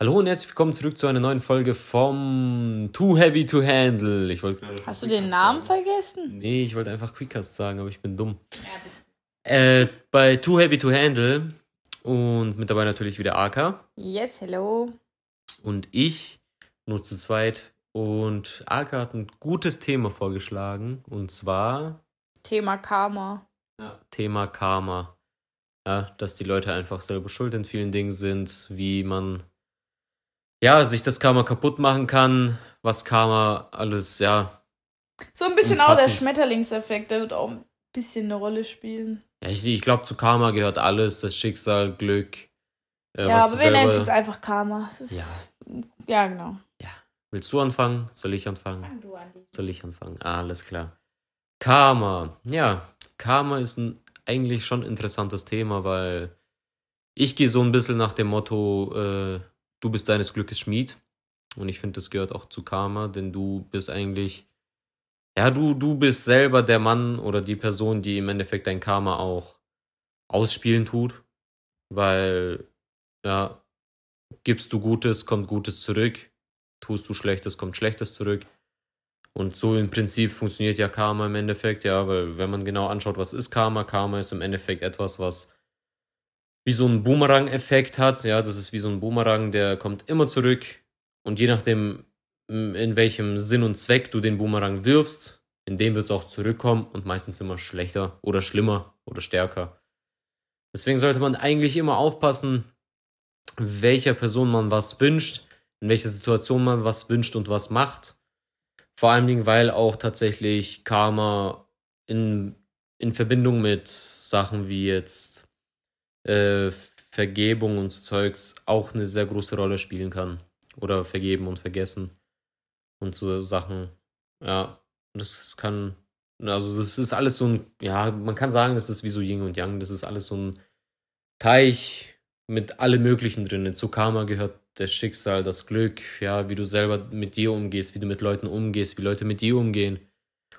Hallo und herzlich willkommen zurück zu einer neuen Folge vom Too Heavy to Handle. Ich wollte Hast du den Namen sagen. vergessen? Nee, ich wollte einfach Quickcast sagen, aber ich bin dumm. Äh, bei Too Heavy to Handle und mit dabei natürlich wieder AK Yes, hello. und ich, nur zu zweit. Und AK hat ein gutes Thema vorgeschlagen und zwar Thema Karma. Thema Karma. Ja, dass die Leute einfach selber schuld in vielen Dingen sind, wie man ja, sich das Karma kaputt machen kann, was Karma alles, ja. So ein bisschen auch der Umfassend. Schmetterlingseffekt, der wird auch ein bisschen eine Rolle spielen. ja ich ich glaube, zu Karma gehört alles, das Schicksal, Glück. Äh, ja, was aber wir nennen es jetzt einfach Karma. Ja. ja. genau. Willst du anfangen? Soll ich anfangen? Fang du an. Soll ich anfangen? Ah, alles klar. Karma. Ja, Karma ist ein eigentlich schon interessantes Thema, weil ich gehe so ein bisschen nach dem Motto, äh, du bist deines Glückes Schmied. Und ich finde, das gehört auch zu Karma, denn du bist eigentlich, ja, du, du bist selber der Mann oder die Person, die im Endeffekt dein Karma auch ausspielen tut. Weil, ja, gibst du Gutes, kommt Gutes zurück. Tust du Schlechtes, kommt Schlechtes zurück. Und so im Prinzip funktioniert ja Karma im Endeffekt, ja, weil wenn man genau anschaut, was ist Karma? Karma ist im Endeffekt etwas, was wie so einen Boomerang-Effekt hat, ja, das ist wie so ein Boomerang, der kommt immer zurück und je nachdem, in welchem Sinn und Zweck du den Boomerang wirfst, in dem wird es auch zurückkommen und meistens immer schlechter oder schlimmer oder stärker. Deswegen sollte man eigentlich immer aufpassen, welcher Person man was wünscht, in welcher Situation man was wünscht und was macht. Vor allen Dingen, weil auch tatsächlich Karma in, in Verbindung mit Sachen wie jetzt äh, Vergebung und Zeugs auch eine sehr große Rolle spielen kann. Oder vergeben und vergessen. Und so Sachen. Ja, das kann. Also, das ist alles so ein. Ja, man kann sagen, das ist wie so Yin und Yang. Das ist alles so ein Teich mit allem Möglichen drin. Zu Karma gehört das Schicksal, das Glück, ja, wie du selber mit dir umgehst, wie du mit Leuten umgehst, wie Leute mit dir umgehen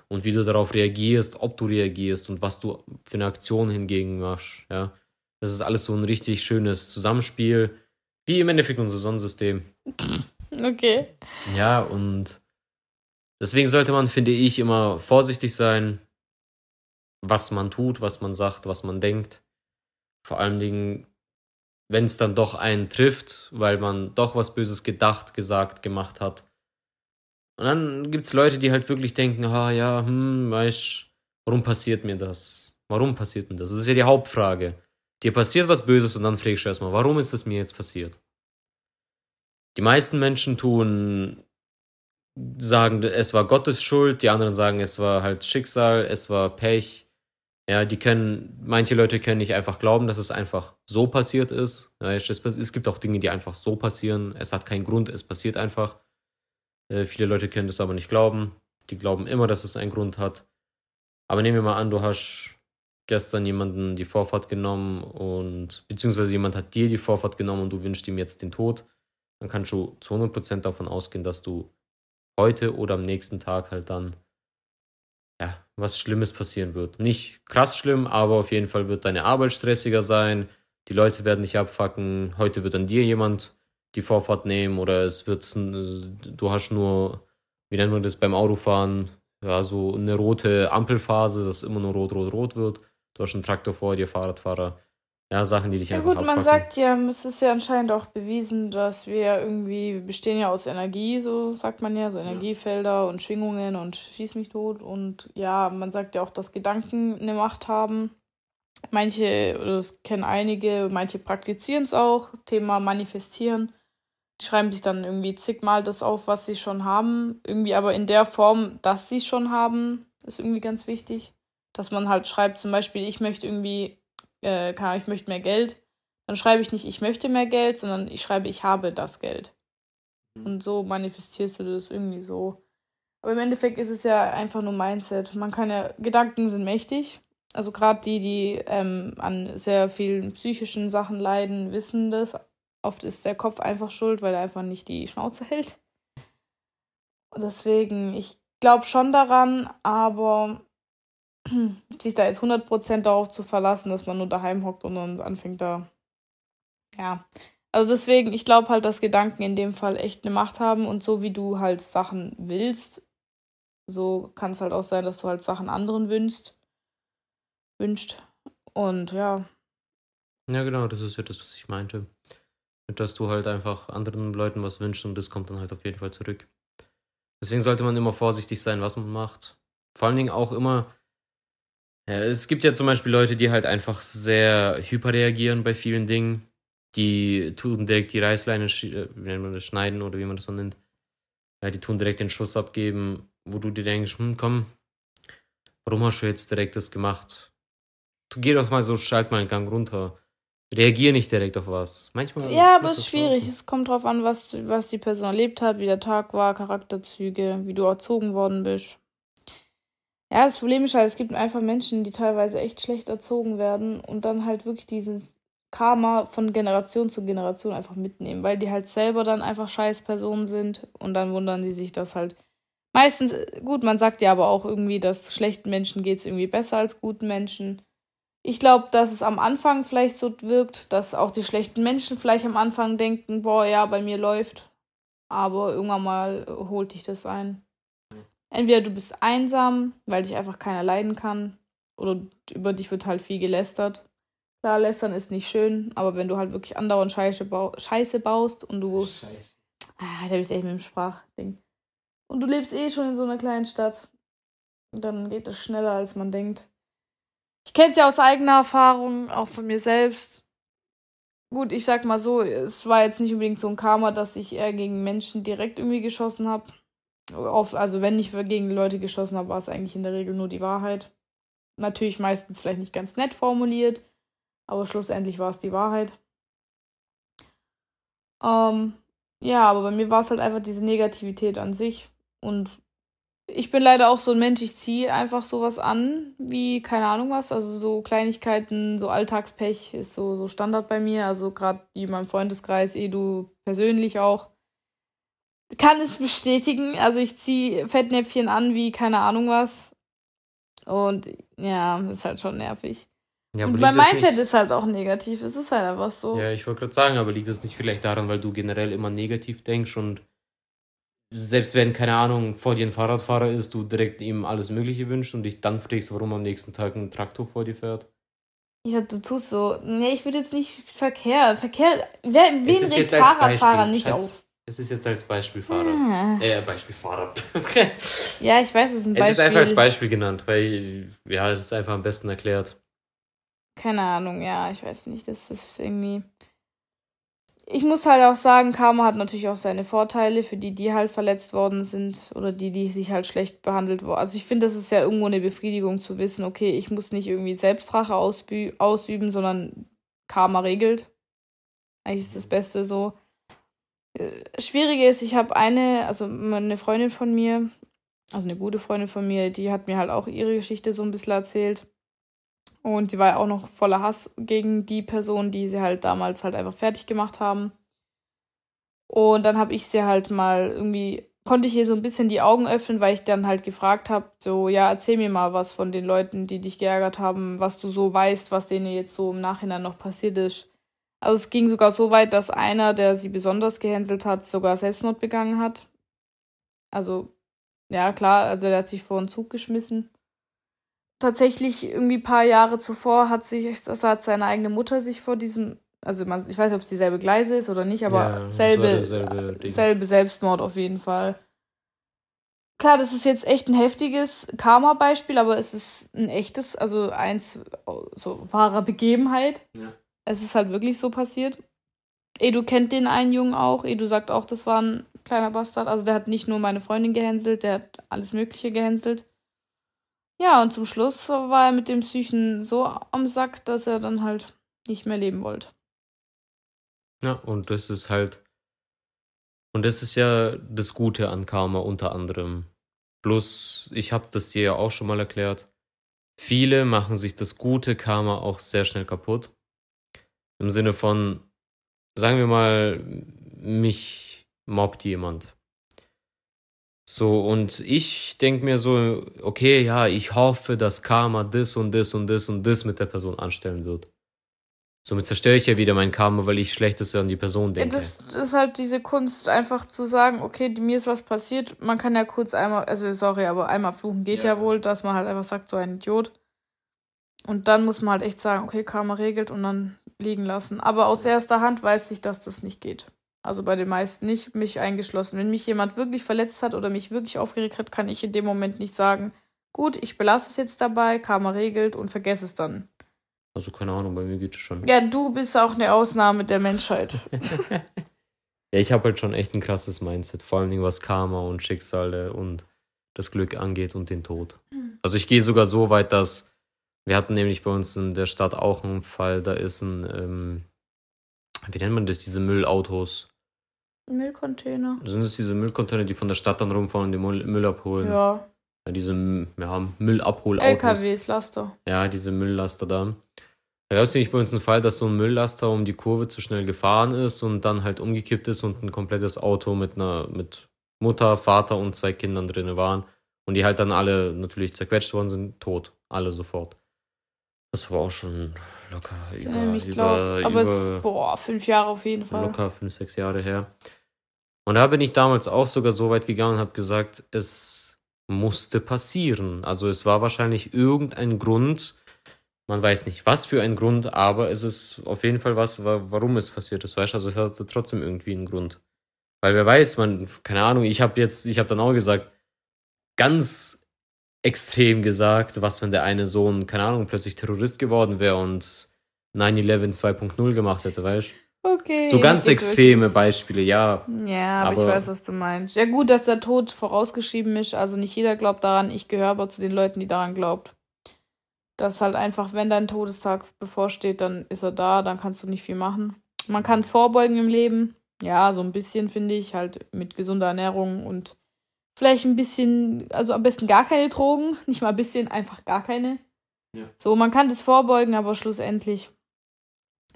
und wie du darauf reagierst, ob du reagierst und was du für eine Aktion hingegen machst, ja. Das ist alles so ein richtig schönes Zusammenspiel, wie im Endeffekt unser Sonnensystem. Okay. Ja, und deswegen sollte man, finde ich, immer vorsichtig sein, was man tut, was man sagt, was man denkt. Vor allen Dingen, wenn es dann doch einen trifft, weil man doch was Böses gedacht, gesagt, gemacht hat. Und dann gibt es Leute, die halt wirklich denken, ah ja, hm, weißt, warum passiert mir das? Warum passiert mir das? Das ist ja die Hauptfrage. Dir passiert was Böses und dann fragst du erstmal, warum ist es mir jetzt passiert? Die meisten Menschen tun, sagen, es war Gottes Schuld, die anderen sagen, es war halt Schicksal, es war Pech. Ja, die können, manche Leute können nicht einfach glauben, dass es einfach so passiert ist. Es gibt auch Dinge, die einfach so passieren. Es hat keinen Grund, es passiert einfach. Äh, viele Leute können das aber nicht glauben. Die glauben immer, dass es einen Grund hat. Aber nehmen wir mal an, du hast gestern jemanden die Vorfahrt genommen und beziehungsweise jemand hat dir die Vorfahrt genommen und du wünschst ihm jetzt den Tod, dann kannst du zu 100% davon ausgehen, dass du heute oder am nächsten Tag halt dann ja, was Schlimmes passieren wird. Nicht krass schlimm, aber auf jeden Fall wird deine Arbeit stressiger sein, die Leute werden dich abfacken, heute wird an dir jemand die Vorfahrt nehmen oder es wird, du hast nur, wie nennt man das beim Autofahren, ja, so eine rote Ampelphase, dass immer nur rot, rot, rot wird. Du hast einen Traktor vor dir, Fahrradfahrer. Ja, Sachen, die dich Ja einfach gut, man abfacken. sagt ja, es ist ja anscheinend auch bewiesen, dass wir irgendwie, wir bestehen ja aus Energie, so sagt man ja, so Energiefelder und Schwingungen und schieß mich tot. Und ja, man sagt ja auch, dass Gedanken eine Macht haben. Manche, das kennen einige, manche praktizieren es auch, Thema Manifestieren. Die schreiben sich dann irgendwie zigmal das auf, was sie schon haben. Irgendwie aber in der Form, dass sie es schon haben, ist irgendwie ganz wichtig. Dass man halt schreibt, zum Beispiel, ich möchte irgendwie äh, keine Ahnung, ich möchte mehr Geld, dann schreibe ich nicht, ich möchte mehr Geld, sondern ich schreibe, ich habe das Geld. Und so manifestierst du das irgendwie so. Aber im Endeffekt ist es ja einfach nur Mindset. Man kann ja, Gedanken sind mächtig. Also gerade die, die ähm, an sehr vielen psychischen Sachen leiden, wissen das. Oft ist der Kopf einfach schuld, weil er einfach nicht die Schnauze hält. Deswegen, ich glaube schon daran, aber sich da jetzt 100% darauf zu verlassen, dass man nur daheim hockt und dann anfängt da. Ja. Also deswegen, ich glaube halt, dass Gedanken in dem Fall echt eine Macht haben und so wie du halt Sachen willst, so kann es halt auch sein, dass du halt Sachen anderen wünschst. Wünscht. Und ja. Ja, genau, das ist ja das, was ich meinte. Dass du halt einfach anderen Leuten was wünschst und das kommt dann halt auf jeden Fall zurück. Deswegen sollte man immer vorsichtig sein, was man macht. Vor allen Dingen auch immer. Ja, es gibt ja zum Beispiel Leute, die halt einfach sehr hyperreagieren bei vielen Dingen. Die tun direkt die Reißleine, äh, wie man das, schneiden oder wie man das so nennt. Ja, die tun direkt den Schuss abgeben, wo du dir denkst, hm, komm, warum hast du jetzt direkt das gemacht? Du geh doch mal so, schalt mal einen Gang runter. Reagier nicht direkt auf was. Manchmal. Ja, aber es ist schwierig. Es kommt drauf an, was, was die Person erlebt hat, wie der Tag war, Charakterzüge, wie du erzogen worden bist. Ja, das Problem ist halt, es gibt einfach Menschen, die teilweise echt schlecht erzogen werden und dann halt wirklich dieses Karma von Generation zu Generation einfach mitnehmen, weil die halt selber dann einfach scheiß Personen sind und dann wundern die sich, dass halt meistens, gut, man sagt ja aber auch irgendwie, dass schlechten Menschen geht es irgendwie besser als guten Menschen. Ich glaube, dass es am Anfang vielleicht so wirkt, dass auch die schlechten Menschen vielleicht am Anfang denken, boah, ja, bei mir läuft. Aber irgendwann mal holt dich das ein. Entweder du bist einsam, weil dich einfach keiner leiden kann, oder über dich wird halt viel gelästert. Klar, lästern ist nicht schön, aber wenn du halt wirklich andauernd Scheiße, bau Scheiße baust und du. Scheiße. Ah, da bist echt mit dem Sprachding. Und du lebst eh schon in so einer kleinen Stadt. Dann geht es schneller, als man denkt. Ich kenne es ja aus eigener Erfahrung, auch von mir selbst. Gut, ich sag mal so, es war jetzt nicht unbedingt so ein Karma, dass ich eher gegen Menschen direkt irgendwie geschossen habe. Also wenn ich gegen Leute geschossen habe, war es eigentlich in der Regel nur die Wahrheit. Natürlich meistens vielleicht nicht ganz nett formuliert, aber schlussendlich war es die Wahrheit. Ähm, ja, aber bei mir war es halt einfach diese Negativität an sich. Und ich bin leider auch so ein Mensch, ich ziehe einfach sowas an, wie keine Ahnung was. Also so Kleinigkeiten, so Alltagspech ist so, so Standard bei mir. Also gerade wie in meinem Freundeskreis, eh du persönlich auch. Kann es bestätigen. Also ich ziehe Fettnäpfchen an wie keine Ahnung was. Und ja, ist halt schon nervig. Ja, und mein Mindset nicht... ist halt auch negativ. Es ist halt einfach so. Ja, ich wollte gerade sagen, aber liegt das nicht vielleicht daran, weil du generell immer negativ denkst und selbst wenn, keine Ahnung, vor dir ein Fahrradfahrer ist, du direkt ihm alles Mögliche wünschst und dich dann fragst, warum am nächsten Tag ein Traktor vor dir fährt? Ja, du tust so. Nee, ich würde jetzt nicht Verkehr. Verkehr. Wer, wen regt Fahrradfahrer nicht als, auf? Es ist jetzt als Beispielfahrer. Ah. Äh, Beispielfahrer. ja, ich weiß, es ist ein Beispiel. Es ist einfach als Beispiel genannt, weil, ja, das ist einfach am besten erklärt. Keine Ahnung, ja, ich weiß nicht. Das ist irgendwie ich muss halt auch sagen, Karma hat natürlich auch seine Vorteile für die, die halt verletzt worden sind oder die, die sich halt schlecht behandelt wurden. Also ich finde, das ist ja irgendwo eine Befriedigung zu wissen, okay, ich muss nicht irgendwie Selbstrache ausüben, sondern Karma regelt. Eigentlich ist das Beste so. Äh, Schwierige ist, ich habe eine, also eine Freundin von mir, also eine gute Freundin von mir, die hat mir halt auch ihre Geschichte so ein bisschen erzählt. Und sie war ja auch noch voller Hass gegen die Person, die sie halt damals halt einfach fertig gemacht haben. Und dann habe ich sie halt mal irgendwie, konnte ich ihr so ein bisschen die Augen öffnen, weil ich dann halt gefragt habe, so, ja, erzähl mir mal was von den Leuten, die dich geärgert haben, was du so weißt, was denen jetzt so im Nachhinein noch passiert ist. Also es ging sogar so weit, dass einer, der sie besonders gehänselt hat, sogar Selbstmord begangen hat. Also, ja, klar, also der hat sich vor einen Zug geschmissen tatsächlich irgendwie ein paar Jahre zuvor hat sich, das hat seine eigene Mutter sich vor diesem, also man, ich weiß nicht, ob es dieselbe Gleise ist oder nicht, aber ja, selbe, selbe Selbstmord auf jeden Fall. Klar, das ist jetzt echt ein heftiges Karma-Beispiel, aber es ist ein echtes, also eins so wahrer Begebenheit. Ja. Es ist halt wirklich so passiert. Edu kennt den einen Jungen auch. Edu sagt auch, das war ein kleiner Bastard. Also der hat nicht nur meine Freundin gehänselt, der hat alles Mögliche gehänselt. Ja, und zum Schluss war er mit dem Psychen so am Sack, dass er dann halt nicht mehr leben wollte. Ja, und das ist halt. Und das ist ja das Gute an Karma unter anderem. Bloß, ich habe das dir ja auch schon mal erklärt. Viele machen sich das gute Karma auch sehr schnell kaputt. Im Sinne von, sagen wir mal, mich mobbt jemand. So, und ich denke mir so, okay, ja, ich hoffe, dass Karma das und das und das und das mit der Person anstellen wird. Somit zerstöre ich ja wieder mein Karma, weil ich Schlechtes an die Person denke. das ist halt diese Kunst, einfach zu sagen, okay, mir ist was passiert. Man kann ja kurz einmal, also sorry, aber einmal fluchen geht ja, Ja. wohl, dass man halt einfach sagt, so ein Idiot. Und dann muss man halt echt sagen, okay, Karma regelt und dann liegen lassen. Aber aus erster Hand weiß ich, dass das nicht geht. Also bei den meisten nicht, mich eingeschlossen. Wenn mich jemand wirklich verletzt hat oder mich wirklich aufgeregt hat, kann ich in dem Moment nicht sagen, gut, ich belasse es jetzt dabei, Karma regelt und vergesse es dann. also keine Ahnung, bei mir geht es schon. Ja, du bist auch eine Ausnahme der Menschheit. Ja, ich habe halt schon echt ein krasses Mindset, vor allen Dingen was Karma und Schicksale und das Glück angeht und den Tod. Hm. Also ich gehe sogar so weit, dass wir hatten nämlich bei uns in der Stadt auch einen Fall, da ist ein, ähm, wie nennt man das, diese Müllautos. Müllcontainer. Sind es diese Müllcontainer, die von der Stadt dann rumfahren und den Müll, Müll abholen? Ja. Ja, diese ja, Müllabholautos. LKWs, Laster. Ja, diese Mülllaster da. Da gab es nämlich bei uns einen Fall, dass so ein Mülllaster um die Kurve zu schnell gefahren ist und dann halt umgekippt ist und ein komplettes Auto mit einer, mit Mutter, Vater und zwei Kindern drin waren. Und die halt dann alle natürlich zerquetscht worden sind, tot. Alle sofort. Das war auch schon locker über, Ja, ich über, glaube. Aber es ist, über boah, fünf Jahre auf jeden Fall. locker fünf, sechs Jahre her. Und da bin ich damals auch sogar so weit gegangen und habe gesagt, es musste passieren. Also es war wahrscheinlich irgendein Grund, man weiß nicht was für ein Grund, aber es ist auf jeden Fall was, wa- warum es passiert ist, weißt du? Also es hatte trotzdem irgendwie einen Grund. Weil wer weiß, man, keine Ahnung, ich habe jetzt, ich habe dann auch gesagt, ganz extrem gesagt, was wenn der eine Sohn, keine Ahnung, plötzlich Terrorist geworden wäre und 9-11 2.0 gemacht hätte, weißt du? Okay. So ganz extreme wirklich. Beispiele, ja. Ja, aber, ich Aber- weiß, was du meinst. Ja, gut, dass der Tod vorausgeschrieben ist. Also nicht jeder glaubt daran. Ich gehöre aber zu den Leuten, die daran glaubt. Dass halt einfach, wenn dein Todestag bevorsteht, dann ist er da, dann kannst du nicht viel machen. Man kann es vorbeugen im Leben. Ja, so ein bisschen, finde ich, halt mit gesunder Ernährung und vielleicht ein bisschen, also am besten gar keine Drogen. Nicht mal ein bisschen, einfach gar keine. Ja. So, man kann das vorbeugen, aber schlussendlich,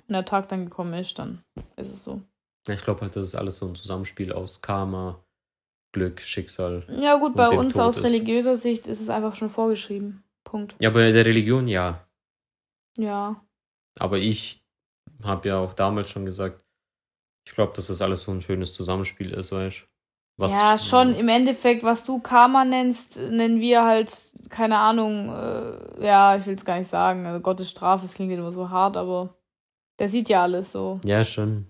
wenn der Tag dann gekommen ist, dann ist es so. Ja, Ich glaube halt, das ist alles so ein Zusammenspiel aus Karma, Glück, Schicksal. Ja, gut, bei uns Tod aus ist. religiöser Sicht ist es einfach schon vorgeschrieben. Punkt. Ja, bei der Religion ja. Ja. Aber ich habe ja auch damals schon gesagt, ich glaube, dass das alles so ein schönes Zusammenspiel ist, weißt du? ja, schon im Endeffekt, was du Karma nennst, nennen wir halt, keine Ahnung, äh, ja, ich will es gar nicht sagen. Also Gottes Strafe, das klingt immer so hart, aber der sieht ja alles so. Ja, schon.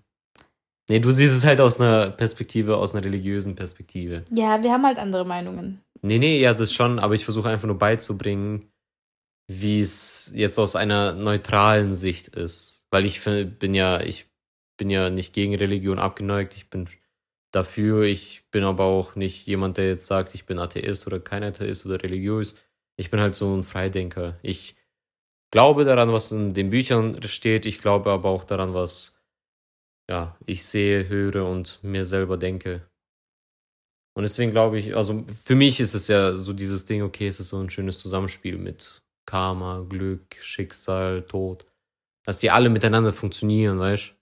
Nee, du siehst es halt aus einer Perspektive, aus einer religiösen Perspektive. Ja, wir haben halt andere Meinungen. Nee, nee, ja, das schon, aber ich versuche einfach nur beizubringen, wie es jetzt aus einer neutralen Sicht ist. Weil ich bin ja, ich bin ja nicht gegen Religion abgeneigt, ich bin dafür, ich bin aber auch nicht jemand, der jetzt sagt, ich bin Atheist oder kein Atheist oder religiös. Ich bin halt so ein Freidenker. Ich glaube daran, was in den Büchern steht, ich glaube aber auch daran, was ja, ich sehe, höre und mir selber denke. Und deswegen glaube ich, also für mich ist es ja so dieses Ding, okay, es ist so ein schönes Zusammenspiel mit Karma, Glück, Schicksal, Tod. Dass die alle miteinander funktionieren, weißt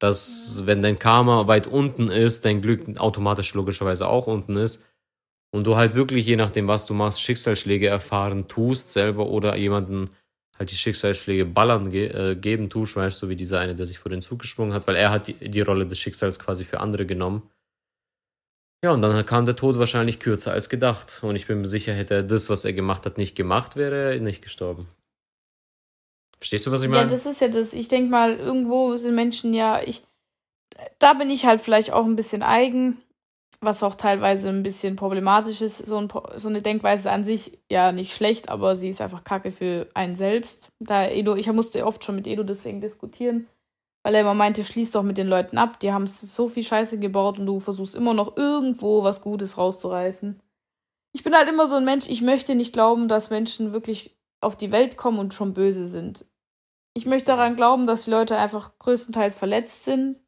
Dass, wenn dein Karma weit unten ist, dein Glück automatisch logischerweise auch unten ist. Und du halt wirklich, je nachdem, was du machst, Schicksalsschläge erfahren tust selber oder jemanden halt die Schicksalsschläge ballern ge äh, geben tust, weißt so wie dieser eine, der sich vor den Zug gesprungen hat, weil er hat die, die Rolle des Schicksals quasi für andere genommen. Ja, und dann kam der Tod wahrscheinlich kürzer als gedacht. Und ich bin mir sicher, hätte er das, was er gemacht hat, nicht gemacht, wäre er nicht gestorben. Verstehst du, was ich Ja, meine? das ist ja das. Ich denke mal, irgendwo sind Menschen ja, ich, da bin ich halt vielleicht auch ein bisschen eigen, was auch teilweise ein bisschen problematisch ist. So, ein, so eine Denkweise an sich ja nicht schlecht, aber sie ist einfach kacke für einen selbst. Da Edo, ich musste oft schon mit Edo deswegen diskutieren, weil er immer meinte, schließ doch mit den Leuten ab, die haben so viel Scheiße gebaut und du versuchst immer noch irgendwo was Gutes rauszureißen. Ich bin halt immer so ein Mensch, ich möchte nicht glauben, dass Menschen wirklich auf die Welt kommen und schon böse sind. Ich möchte daran glauben, dass die Leute einfach größtenteils verletzt sind.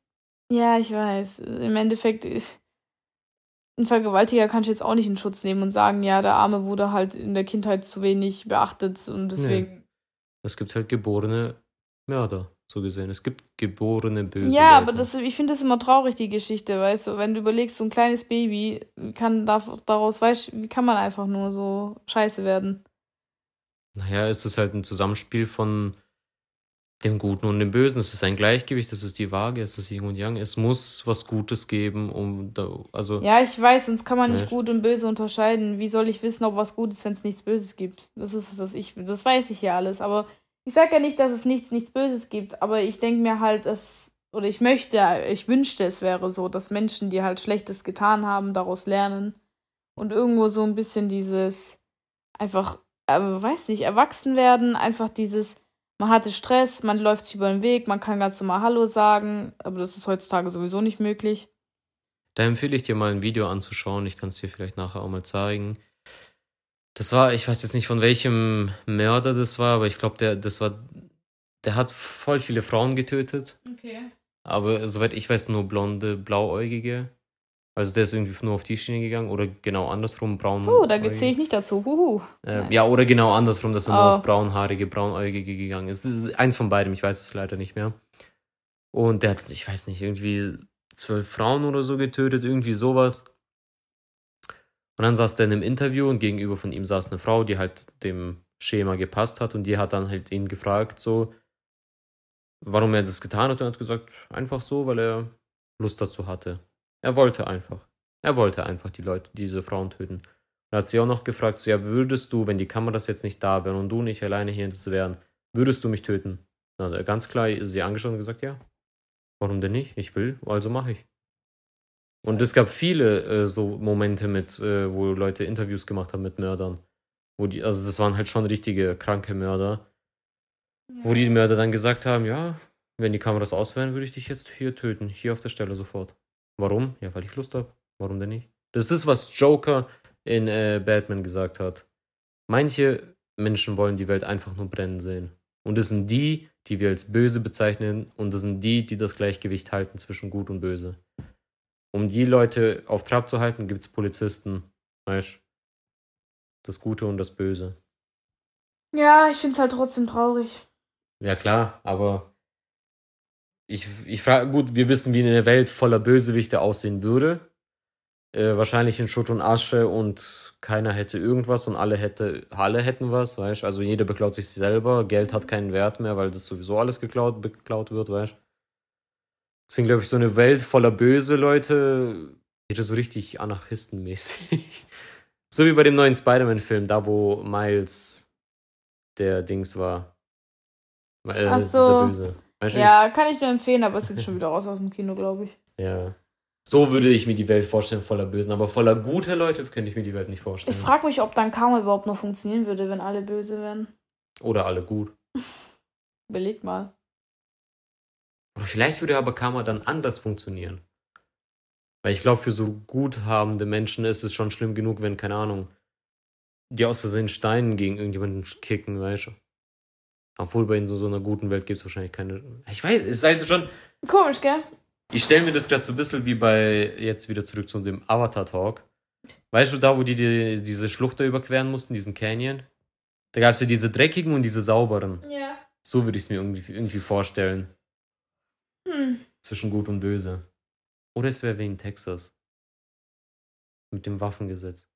Ja, ich weiß. Im Endeffekt, ich, ein Vergewaltiger kann ich jetzt auch nicht in Schutz nehmen und sagen, ja, der Arme wurde halt in der Kindheit zu wenig beachtet und deswegen. Es gibt halt geborene Mörder, so gesehen. Es gibt geborene böse Ja, Leute. aber das, ich finde das immer traurig, die Geschichte, weißt du, wenn du überlegst, so ein kleines Baby kann darf, daraus, weißt du, wie kann man einfach nur so scheiße werden? Naja, es ist halt ein Zusammenspiel von dem Guten und dem Bösen. Es ist ein Gleichgewicht, es ist die Waage, es ist Yin und Yang. Es muss was Gutes geben, um da, also. Ja, ich weiß, sonst kann man nicht gut und böse unterscheiden. Wie soll ich wissen, ob was gut ist, wenn es nichts Böses gibt? Das ist es, was ich will. Das weiß ich ja alles. Aber ich sage ja nicht, dass es nichts, nichts Böses gibt. Aber ich denke mir halt, es, oder ich möchte, ich wünschte, es wäre so, dass Menschen, die halt Schlechtes getan haben, daraus lernen. Und irgendwo so ein bisschen dieses, einfach, äh, weiß nicht, erwachsen werden, einfach dieses, man hatte Stress, man läuft sich über den Weg, man kann ganz normal Hallo sagen, aber das ist heutzutage sowieso nicht möglich. Da empfehle ich dir mal ein Video anzuschauen. Ich kann es dir vielleicht nachher auch mal zeigen. Das war, ich weiß jetzt nicht von welchem Mörder das war, aber ich glaube, der, das war, der hat voll viele Frauen getötet. Okay. Aber soweit ich weiß, nur blonde, blauäugige. Also der ist irgendwie nur auf die Schiene gegangen oder genau andersrum, braun. Oh, da zähle ich nicht dazu. Huhu. Äh, ja, oder genau andersrum, dass er oh. nur auf braunhaarige, braunäugige gegangen ist. Das ist eins von beidem, ich weiß es leider nicht mehr. Und der hat, ich weiß nicht, irgendwie zwölf Frauen oder so getötet, irgendwie sowas. Und dann saß der in einem Interview und gegenüber von ihm saß eine Frau, die halt dem Schema gepasst hat und die hat dann halt ihn gefragt, so, warum er das getan hat und er hat gesagt, einfach so, weil er Lust dazu hatte. Er wollte einfach. Er wollte einfach die Leute, diese Frauen töten. Und hat sie auch noch gefragt, so, ja, würdest du, wenn die Kameras jetzt nicht da wären und du nicht alleine hier wären, würdest du mich töten? Dann hat er ganz klar sie angeschaut und gesagt, ja. Warum denn nicht? Ich will, also mache ich. Und es gab viele äh, so Momente mit, äh, wo Leute Interviews gemacht haben mit Mördern. Wo die, also das waren halt schon richtige kranke Mörder. Ja. Wo die Mörder dann gesagt haben, ja, wenn die Kameras aus wären, würde ich dich jetzt hier töten. Hier auf der Stelle sofort. Warum? Ja, weil ich Lust habe. Warum denn nicht? Das ist das, was Joker in äh, Batman gesagt hat. Manche Menschen wollen die Welt einfach nur brennen sehen. Und das sind die, die wir als böse bezeichnen. Und das sind die, die das Gleichgewicht halten zwischen gut und böse. Um die Leute auf Trab zu halten, gibt es Polizisten. Weißt Das Gute und das Böse. Ja, ich finde es halt trotzdem traurig. Ja, klar, aber ich, ich frage, gut, wir wissen, wie eine Welt voller Bösewichte aussehen würde. Äh, wahrscheinlich in Schutt und Asche und keiner hätte irgendwas und alle hätte, alle hätten was, weißt Also jeder beklaut sich selber, Geld hat keinen Wert mehr, weil das sowieso alles geklaut, beklaut wird, weißt Deswegen glaube ich, so eine Welt voller böse Leute wäre so richtig anarchistenmäßig. so wie bei dem neuen Spider-Man-Film, da wo Miles der Dings war. Äh, Ach so. Böse. Weißt ja, kann ich nur empfehlen, aber ist jetzt schon wieder raus aus dem Kino, glaube ich. Ja. So würde ich mir die Welt vorstellen, voller Bösen. Aber voller guter Leute könnte ich mir die Welt nicht vorstellen. Ich frage mich, ob dann Karma überhaupt noch funktionieren würde, wenn alle böse wären. Oder alle gut. Überleg mal. Oder vielleicht würde aber Karma dann anders funktionieren. Weil ich glaube, für so guthabende Menschen ist es schon schlimm genug, wenn, keine Ahnung, die aus Versehen Steinen gegen irgendjemanden kicken, weißt du? Obwohl bei in so, so einer guten Welt gibt es wahrscheinlich keine. Ich weiß, es ist halt schon. Komisch, gell? Ich stelle mir das gerade so ein bisschen wie bei, jetzt wieder zurück zu dem Avatar-Talk. Weißt du, da, wo die, die diese Schlucht da überqueren mussten, diesen Canyon? Da gab es ja diese dreckigen und diese sauberen. Ja. So würde ich es mir irgendwie, irgendwie vorstellen. Hm. Zwischen Gut und Böse. Oder es wäre wie in Texas. Mit dem Waffengesetz.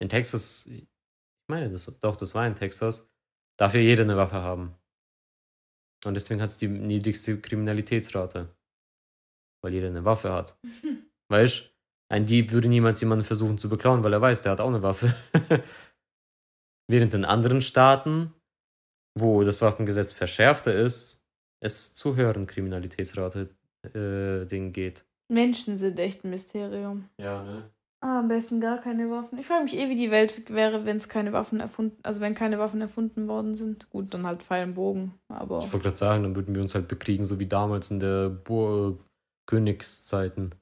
In Texas, ich meine das, doch, das war in Texas darf ja jeder eine Waffe haben. Und deswegen hat es die niedrigste Kriminalitätsrate. Weil jeder eine Waffe hat. weißt du? Ein Dieb würde niemals jemanden versuchen zu beklauen, weil er weiß, der hat auch eine Waffe. Während in anderen Staaten, wo das Waffengesetz verschärfter ist, es zu höheren Kriminalitätsrate äh, Ding geht. Menschen sind echt ein Mysterium. Ja, ne? Ah, am besten gar keine Waffen. Ich frage mich eh, wie die Welt wäre, wenn es keine Waffen erfunden, also wenn keine Waffen erfunden worden sind. Gut, dann halt Pfeil und Bogen, aber. Ich wollte gerade sagen, dann würden wir uns halt bekriegen, so wie damals in der Bo Königszeiten.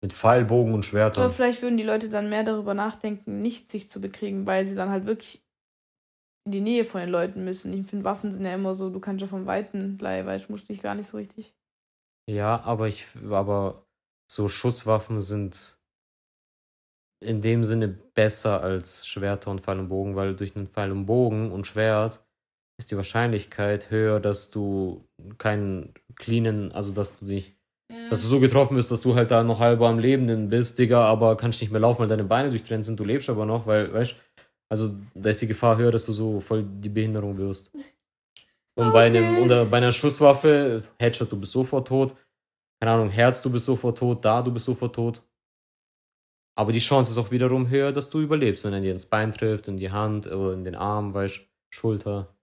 Mit Pfeil, Bogen und Schwertern. Aber vielleicht würden die Leute dann mehr darüber nachdenken, nicht sich zu bekriegen, weil sie dann halt wirklich in die Nähe von den Leuten müssen. Ich finde, Waffen sind ja immer so, du kannst ja vom Weiten bleiben, weil ich muss dich gar nicht so richtig. Ja, aber ich, aber so Schusswaffen sind in dem Sinne besser als Schwerter und Pfeil und Bogen, weil durch einen Pfeil und Bogen und Schwert ist die Wahrscheinlichkeit höher, dass du keinen cleanen, also dass du dich, ja. dass du so getroffen bist, dass du halt da noch halber am Leben bist, Digga, aber kannst nicht mehr laufen, weil deine Beine durchtrennt sind, du lebst aber noch, weil, weißt also da ist die Gefahr höher, dass du so voll die Behinderung wirst. Und bei, einem, oder bei einer Schusswaffe, Headshot, du bist sofort tot. Keine Ahnung, Herz, du bist sofort tot. Da, du bist sofort tot. Aber die Chance ist auch wiederum höher, dass du überlebst, wenn er dir ins Bein trifft, in die Hand oder in den Arm, weißt Schulter.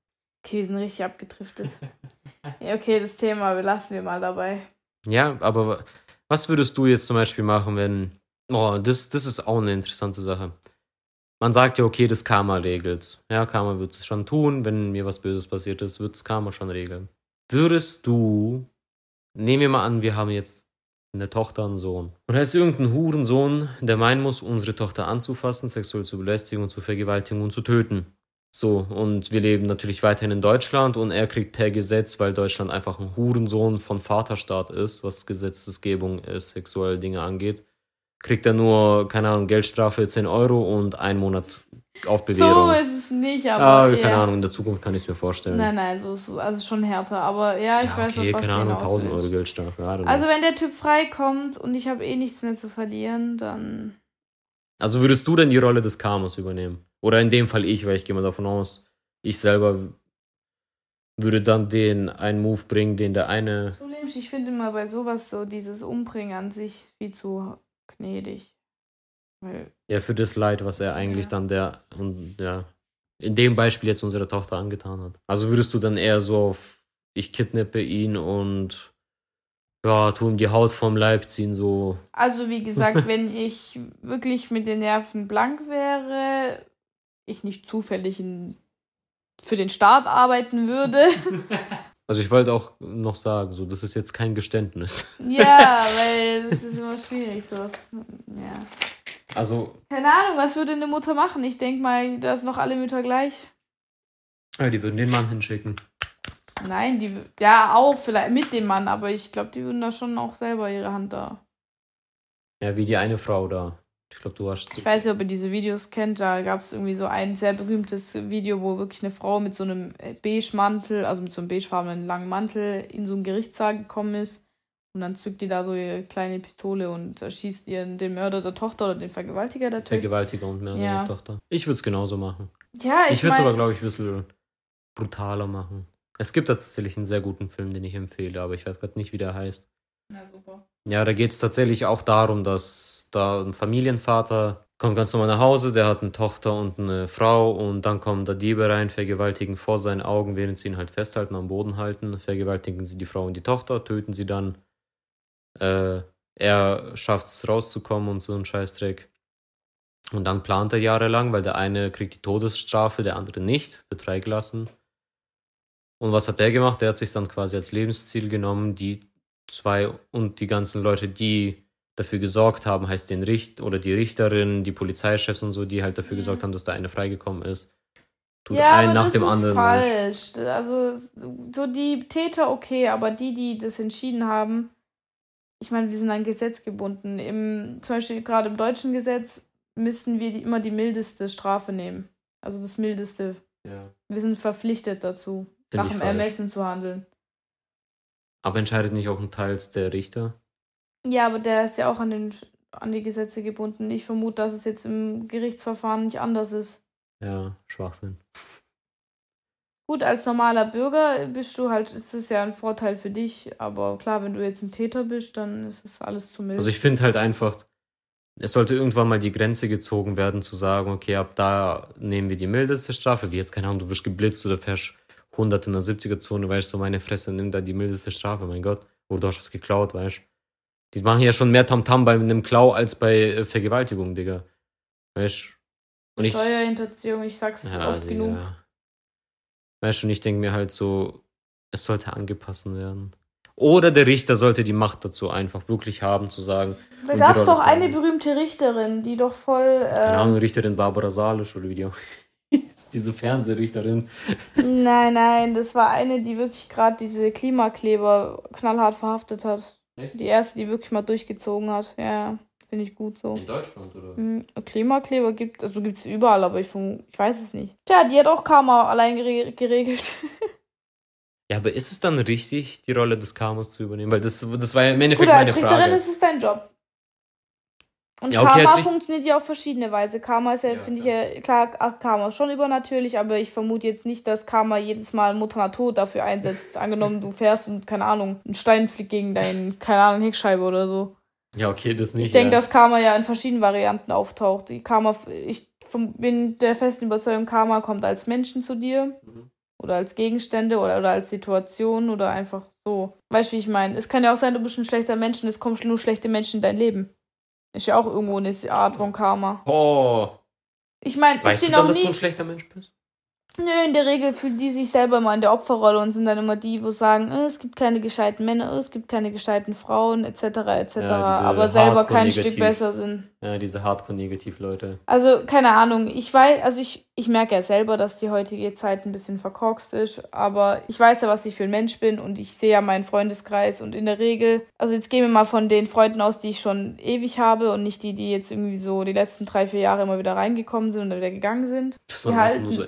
Okay, wir sind richtig abgedriftet. ja, okay, das Thema belassen wir mal dabei. Ja, aber was würdest du jetzt zum Beispiel machen, wenn. Oh, das, das ist auch eine interessante Sache. Man sagt ja, okay, das Karma regelt. Ja, Karma wird es schon tun. Wenn mir was Böses passiert ist, wird es Karma schon regeln. Würdest du. Nehmen wir mal an, wir haben jetzt eine Tochter, einen Sohn. Und da ist irgendein Hurensohn, der meinen muss, unsere Tochter anzufassen, sexuell zu belästigen und zu vergewaltigen und zu töten. So, und wir leben natürlich weiterhin in Deutschland und er kriegt per Gesetz, weil Deutschland einfach ein Hurensohn von Vaterstaat ist, was Gesetzesgebung ist, sexuelle Dinge angeht, kriegt er nur, keine Ahnung, Geldstrafe 10 Euro und einen Monat auf Bewährung. So ist es nicht, aber. Ah, keine ja. Ahnung, in der Zukunft kann ich es mir vorstellen. Nein, nein, so ist es also schon härter. Aber ja, ich ja, weiß okay, auf was keine Ahnung, du 1000 hinaus Euro. Geldstrafe. Also wenn der Typ freikommt und ich habe eh nichts mehr zu verlieren, dann. Also würdest du denn die Rolle des Karmas übernehmen? Oder in dem Fall ich, weil ich gehe mal davon aus, ich selber würde dann den einen Move bringen, den der eine. Ist, ich finde immer bei sowas so dieses Umbringen an sich viel zu gnädig. Weil, Ja, für das Leid, was er eigentlich Ja. dann der und ja, in dem Beispiel jetzt unserer Tochter angetan hat. Also würdest du dann eher so auf ich kidnappe ihn und ja, tu ihm die Haut vom Leib ziehen, so. also wie gesagt, wenn ich wirklich mit den Nerven blank wäre, ich nicht zufällig in, für den Staat arbeiten würde. Also ich wollte auch noch sagen, so, das ist jetzt kein Geständnis. ja, weil das ist immer schwierig, sowas. Ja. Also, Keine Ahnung, was würde eine Mutter machen? Ich denke mal, da sind noch alle Mütter gleich. ja, die würden den Mann hinschicken. Nein, die, ja, auch vielleicht mit dem Mann, aber ich glaube, die würden da schon auch selber ihre Hand da. Ja, wie die eine Frau da. Ich glaube, du hast. Ich weiß nicht, ob ihr diese Videos kennt, da gab es irgendwie so ein sehr berühmtes Video, wo wirklich eine Frau mit so einem Beige-Mantel, also mit so einem beigefarbenen langen Mantel in so einen Gerichtssaal gekommen ist. Und dann zückt die da so ihre kleine Pistole und erschießt ihren den Mörder der Tochter oder den Vergewaltiger der Tochter. Vergewaltiger und Mörder Ja. der Tochter. Ich würde es genauso machen. Ja, Ich, ich, würde es aber, glaube ich, ein bisschen brutaler machen. Es gibt tatsächlich einen sehr guten Film, den ich empfehle, aber ich weiß gerade nicht, wie der heißt. Na super. Ja, da geht es tatsächlich auch darum, dass da ein Familienvater kommt ganz normal nach Hause, der hat eine Tochter und eine Frau und dann kommen da Diebe rein, vergewaltigen vor seinen Augen, während sie ihn halt festhalten, am Boden halten, vergewaltigen sie die Frau und die Tochter, töten sie dann. Äh, er schafft es rauszukommen und so ein Scheißdreck. Und dann plant er jahrelang, weil der eine kriegt die Todesstrafe, der andere nicht, wird freigelassen. Und was hat der gemacht? Der hat sich dann quasi als Lebensziel genommen, die zwei und die ganzen Leute, die dafür gesorgt haben, heißt den Richt oder die Richterin, die Polizeichefs und so, die halt dafür Mhm. gesorgt haben, dass der eine freigekommen ist. Tut Ja, einen nach das dem ist anderen. falsch. Also so die Täter okay, aber die, die das entschieden haben, ich meine, wir sind an Gesetz gebunden. Im, zum Beispiel gerade im deutschen Gesetz müssten wir die, immer die mildeste Strafe nehmen. Also das mildeste. Ja, Wir sind verpflichtet dazu, find nach dem falsch. Ermessen zu handeln. Aber entscheidet nicht auch ein Teils der Richter? Ja, aber der ist ja auch an, den, an die Gesetze gebunden. Ich vermute, dass es jetzt im Gerichtsverfahren nicht anders ist. Ja, Schwachsinn. Gut, als normaler Bürger bist du halt, ist es ja ein Vorteil für dich, aber klar, wenn du jetzt ein Täter bist, dann ist es alles zu mild. Also ich finde halt einfach, es sollte irgendwann mal die Grenze gezogen werden, zu sagen, okay, ab da nehmen wir die mildeste Strafe, wie jetzt, keine Ahnung, du wirst geblitzt oder fährst 100 in der 70er-Zone, weißt du, so meine Fresse, nimm da die mildeste Strafe, mein Gott. Oder du hast was geklaut, weißt Die machen ja schon mehr Tamtam bei einem Klau als bei äh, Vergewaltigung, Digga. Weißt ich, Steuerhinterziehung, ich sag's ja, oft Digga. genug. Weißt du, und ich denke mir halt so, es sollte angepasst werden. Oder der Richter sollte die Macht dazu einfach wirklich haben, zu sagen, Da gab's die doch eine berühmte Richterin, die doch voll. keine Äh, Ahnung, Richterin Barbara Salisch oder wie ist, diese Fernsehrichterin. nein, nein, das war eine, die wirklich gerade diese Klimakleber knallhart verhaftet hat. Echt? Die erste, die wirklich mal durchgezogen hat. Ja, finde ich gut so. In Deutschland, oder? Hm, Klimakleber gibt also gibt's überall, aber ich, ich weiß es nicht. Tja, die hat auch Karma allein gere geregelt. Ja, aber ist es dann richtig, die Rolle des Karmas zu übernehmen? Weil das, das war ja im Endeffekt Gut, meine als Richterin Frage. ist es dein Job. Und Ja, okay, Karma funktioniert ja auf verschiedene Weise. Karma ist ja, Ja, finde ich ja, klar, ach, Karma ist schon übernatürlich, aber ich vermute jetzt nicht, dass Karma jedes Mal Mutter Natur dafür einsetzt. Angenommen, du fährst und, keine Ahnung, ein Stein fliegt gegen deinen, keine Ahnung, Heckscheibe oder so. Ja, okay, das nicht. Ich denke, ja. dass Karma ja in verschiedenen Varianten auftaucht. Die Karma, ich vom- bin der festen Überzeugung, Karma kommt als Menschen zu dir Mhm. oder als Gegenstände oder, oder als Situation oder einfach so. Weißt du, wie ich meine? Es kann ja auch sein, du bist ein schlechter Mensch und es kommen nur schlechte Menschen in dein Leben. Ist ja auch irgendwo eine Art von Karma. Oh. Ich meine, ich Weißt du bin dann, auch dass du nie. ein schlechter Mensch bist? Nö, in der Regel fühlen die sich selber immer in der Opferrolle und sind dann immer die, wo sagen, äh, es gibt keine gescheiten Männer, äh, es gibt keine gescheiten Frauen, etc. etc. Ja, aber selber kein. Stück besser sind. Ja, diese Hardcore-Negativ-Leute. Also, keine Ahnung. Ich weiß, also ich, ich merke ja selber, dass die heutige Zeit ein bisschen verkorkst ist, aber ich weiß ja, was ich für ein Mensch bin und ich sehe ja meinen Freundeskreis und in der Regel, also jetzt gehen wir mal von den Freunden aus, die ich schon ewig habe und nicht die, die jetzt irgendwie so die letzten drei, vier Jahre immer wieder reingekommen sind und dann wieder gegangen sind. Das Die einfach halten- nur so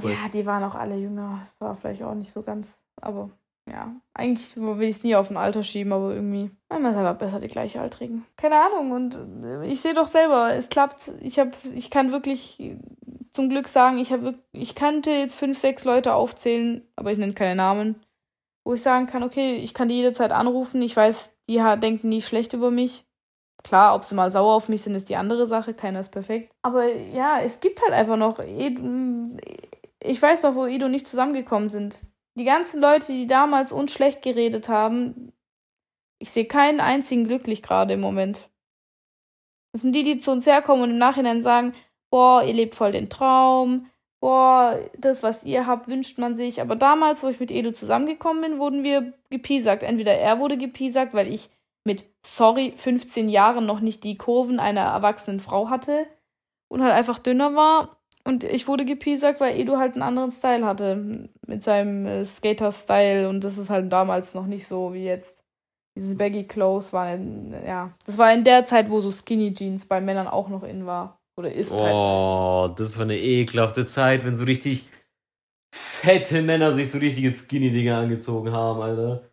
Sidequests. Ja, die waren auch alle jünger. Das war vielleicht auch nicht so ganz, aber ja. Eigentlich will ich es nie auf ein Alter schieben, aber irgendwie. Manchmal ist aber besser die Gleichaltrigen. Keine Ahnung. Und äh, ich sehe doch selber, es klappt. Ich habe, ich kann wirklich äh, zum Glück sagen, ich habe ich kannte jetzt fünf, sechs Leute aufzählen, aber ich nenne keine Namen, wo ich sagen kann, okay, ich kann die jederzeit anrufen. Ich weiß, die denken nie schlecht über mich. Klar, ob sie mal sauer auf mich sind, ist die andere Sache. Keiner ist perfekt. Aber ja, es gibt halt einfach noch. Ich weiß doch, wo Edo nicht zusammengekommen sind. Die ganzen Leute, die damals uns schlecht geredet haben, ich sehe keinen einzigen glücklich gerade im Moment. Das sind die, die zu uns herkommen und im Nachhinein sagen, boah, ihr lebt voll den Traum, boah, das, was ihr habt, wünscht man sich. Aber damals, wo ich mit Edo zusammengekommen bin, wurden wir gepiesackt. Entweder er wurde gepiesackt, weil ich mit, sorry, 15 Jahren noch nicht die Kurven einer erwachsenen Frau hatte und halt einfach dünner war. Und ich wurde gepiesackt, weil Edu halt einen anderen Style hatte. Mit seinem äh, Skater-Style. Und das ist halt damals noch nicht so wie jetzt. Diese Baggy Clothes waren, ja. Das war in der Zeit, wo so Skinny Jeans bei Männern auch noch in war. Oder ist halt. Oh, das war eine ekelhafte Zeit, wenn so richtig fette Männer sich so richtige Skinny-Dinger angezogen haben, Alter.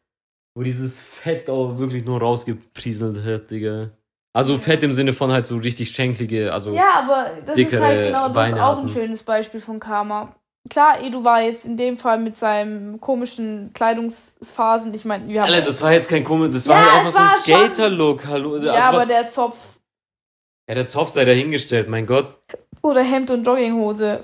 Wo dieses Fett auch wirklich nur rausgeprieselt hat, Digga. Also Fett im Sinne von halt so richtig schenklige, also Ja, aber das ist halt genau das Beine ist auch ein schönes Beispiel von Karma. Klar, Edu war jetzt in dem Fall mit seinem komischen Kleidungsphasen. Ich meine, wir haben. Alter, das war jetzt kein komisch, das Ja, war halt es einfach so ein Skater-Look, hallo. Also ja, aber was- der Zopf ja, der Zopf sei dahingestellt, mein Gott. oder Hemd und Jogginghose.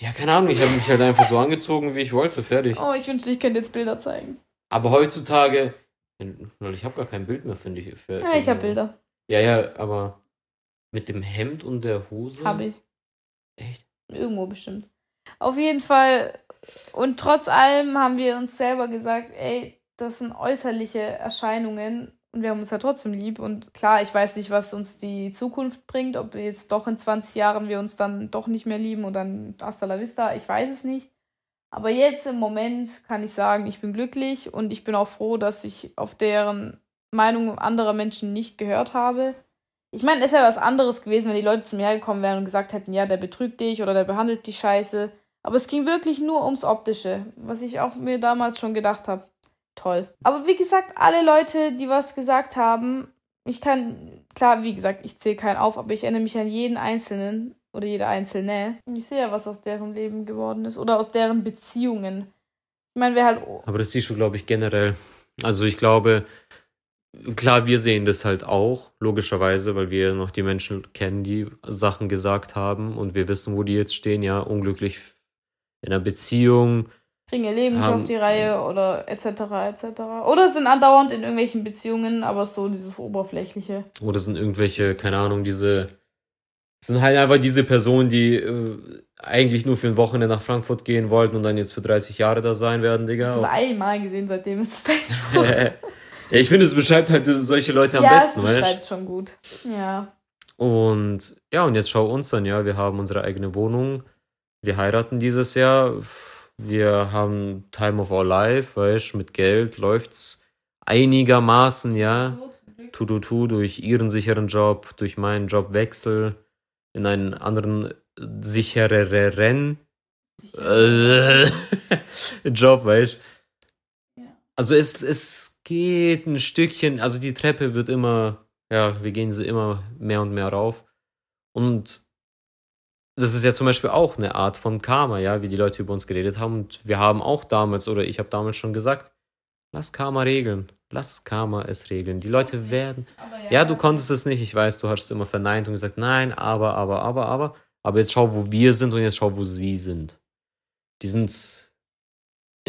Ja, keine Ahnung, ich habe mich halt einfach so angezogen, wie ich wollte, fertig. Oh, ich wünschte, ich könnte jetzt Bilder zeigen. Aber heutzutage, ich habe gar kein Bild mehr, finde ich. Für, Ja, ich habe Bilder. Ja, ja, aber mit dem Hemd und der Hose? Habe ich. Echt? Irgendwo bestimmt. Auf jeden Fall. Und trotz allem haben wir uns selber gesagt, ey, das sind äußerliche Erscheinungen und wir haben uns ja trotzdem lieb. Und klar, ich weiß nicht, was uns die Zukunft bringt, ob wir jetzt doch in 20 Jahren wir uns dann doch nicht mehr lieben und dann hasta la vista, ich weiß es nicht. Aber jetzt im Moment kann ich sagen, ich bin glücklich und ich bin auch froh, dass ich auf deren Meinung anderer Menschen nicht gehört habe. Ich meine, es wäre was anderes gewesen, wenn die Leute zu mir hergekommen wären und gesagt hätten, ja, der betrügt dich oder der behandelt dich scheiße. Aber es ging wirklich nur ums Optische, was ich auch mir damals schon gedacht habe. Toll. Aber wie gesagt, alle Leute, die was gesagt haben, ich kann, klar, wie gesagt, ich zähle keinen auf, aber ich erinnere mich an jeden Einzelnen oder jede Einzelne. Ich sehe ja, was aus deren Leben geworden ist oder aus deren Beziehungen. Ich meine, wer halt. Aber das siehst du, glaube ich, generell. Also ich glaube, klar, wir sehen das halt auch, logischerweise, weil wir noch die Menschen kennen, die Sachen gesagt haben und wir wissen, wo die jetzt stehen, ja, unglücklich in einer Beziehung. kriegen ihr Leben nicht auf die Reihe oder etc. etc. Oder sind andauernd in irgendwelchen Beziehungen, aber so dieses Oberflächliche. Oder sind irgendwelche, keine Ahnung, diese. Sind halt einfach diese Personen, die äh, eigentlich nur für ein Wochenende nach Frankfurt gehen wollten und dann jetzt für 30 Jahre da sein werden, Digga. Das einmal gesehen, seitdem ist es. ja, ich finde, es beschreibt halt solche Leute am ja, besten, es weißt beschreibt schon gut. Ja. Und ja, und jetzt schau uns dann, ja, wir haben unsere eigene Wohnung. Wir heiraten dieses Jahr. Wir haben Time of Our Life, weißt mit Geld läuft's einigermaßen, ja. Tu, tu, tu, durch ihren sicheren Job, durch meinen Jobwechsel in einen anderen sichereren Job, weißt Ja. Also es, es geht ein Stückchen, also die Treppe wird immer ja, wir gehen sie immer mehr und mehr rauf. Und das ist ja zum Beispiel auch eine Art von Karma, ja, wie die Leute über uns geredet haben. Und wir haben auch damals, oder ich habe damals schon gesagt, lass Karma regeln. Lass Karma es regeln. Die Leute werden. Ja, ja, du konntest es nicht, ich weiß, du hast es immer verneint und gesagt, nein, aber, aber, aber, aber. Aber jetzt schau, wo wir sind und jetzt schau, wo sie sind. Die sind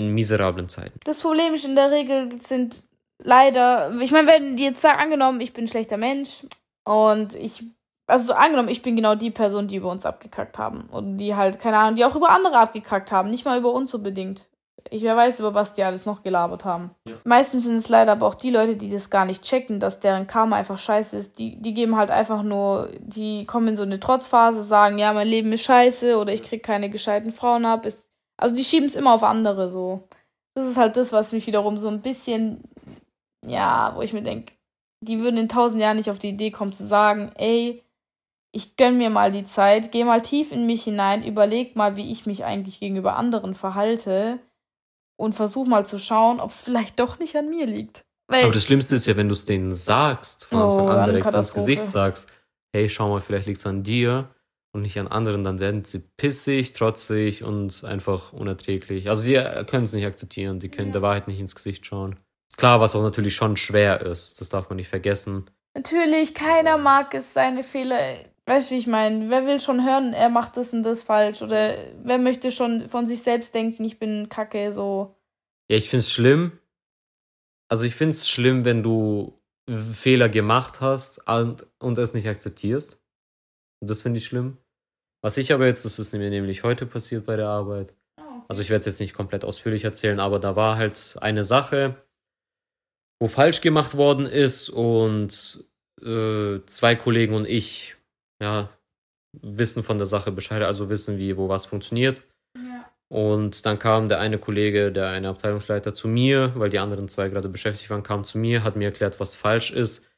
in miserablen Zeiten. Das Problem ist in der Regel sind leider, ich meine, wenn die jetzt sagen, angenommen, ich bin ein schlechter Mensch und ich, also so angenommen, ich bin genau die Person, die über uns abgekackt haben und die halt, keine Ahnung, die auch über andere abgekackt haben, nicht mal über uns unbedingt. Ich wer weiß, über was die alles noch gelabert haben. Ja. Meistens sind es leider aber auch die Leute, die das gar nicht checken, dass deren Karma einfach scheiße ist. Die, die geben halt einfach nur, die kommen in so eine Trotzphase, sagen, ja, mein Leben ist scheiße oder ich krieg keine gescheiten Frauen ab. Ist, also die schieben es immer auf andere so. Das ist halt das, was mich wiederum so ein bisschen ja, wo ich mir denke, die würden in tausend Jahren nicht auf die Idee kommen zu sagen, ey, ich gönn mir mal die Zeit, geh mal tief in mich hinein, überleg mal, wie ich mich eigentlich gegenüber anderen verhalte und versuch mal zu schauen, ob es vielleicht doch nicht an mir liegt. Weil Aber das Schlimmste ist ja, wenn du es denen sagst, von Anfang oh, an direkt ans Gesicht sagst, hey, schau mal, vielleicht liegt es an dir und nicht an anderen, dann werden sie pissig, trotzig und einfach unerträglich. Also die können es nicht akzeptieren, die können ja. der Wahrheit nicht ins Gesicht schauen. Klar, was auch natürlich schon schwer ist, das darf man nicht vergessen. Natürlich, keiner mag es, seine Fehler. Weißt du, wie ich meine? Wer will schon hören, er macht das und das falsch? Oder wer möchte schon von sich selbst denken, ich bin kacke, so. Ja, ich find's schlimm. Also, ich find's schlimm, wenn du Fehler gemacht hast und, und es nicht akzeptierst. Das finde ich schlimm. Was ich aber jetzt, das ist mir nämlich heute passiert bei der Arbeit. Oh, also, ich werde es jetzt nicht komplett ausführlich erzählen, aber da war halt eine Sache wo falsch gemacht worden ist und äh, zwei Kollegen und ich ja, wissen von der Sache Bescheid, also wissen, wie, wo was funktioniert. Ja. Und dann kam der eine Kollege, der eine Abteilungsleiter, zu mir, weil die anderen zwei gerade beschäftigt waren, kam zu mir, hat mir erklärt, was falsch ist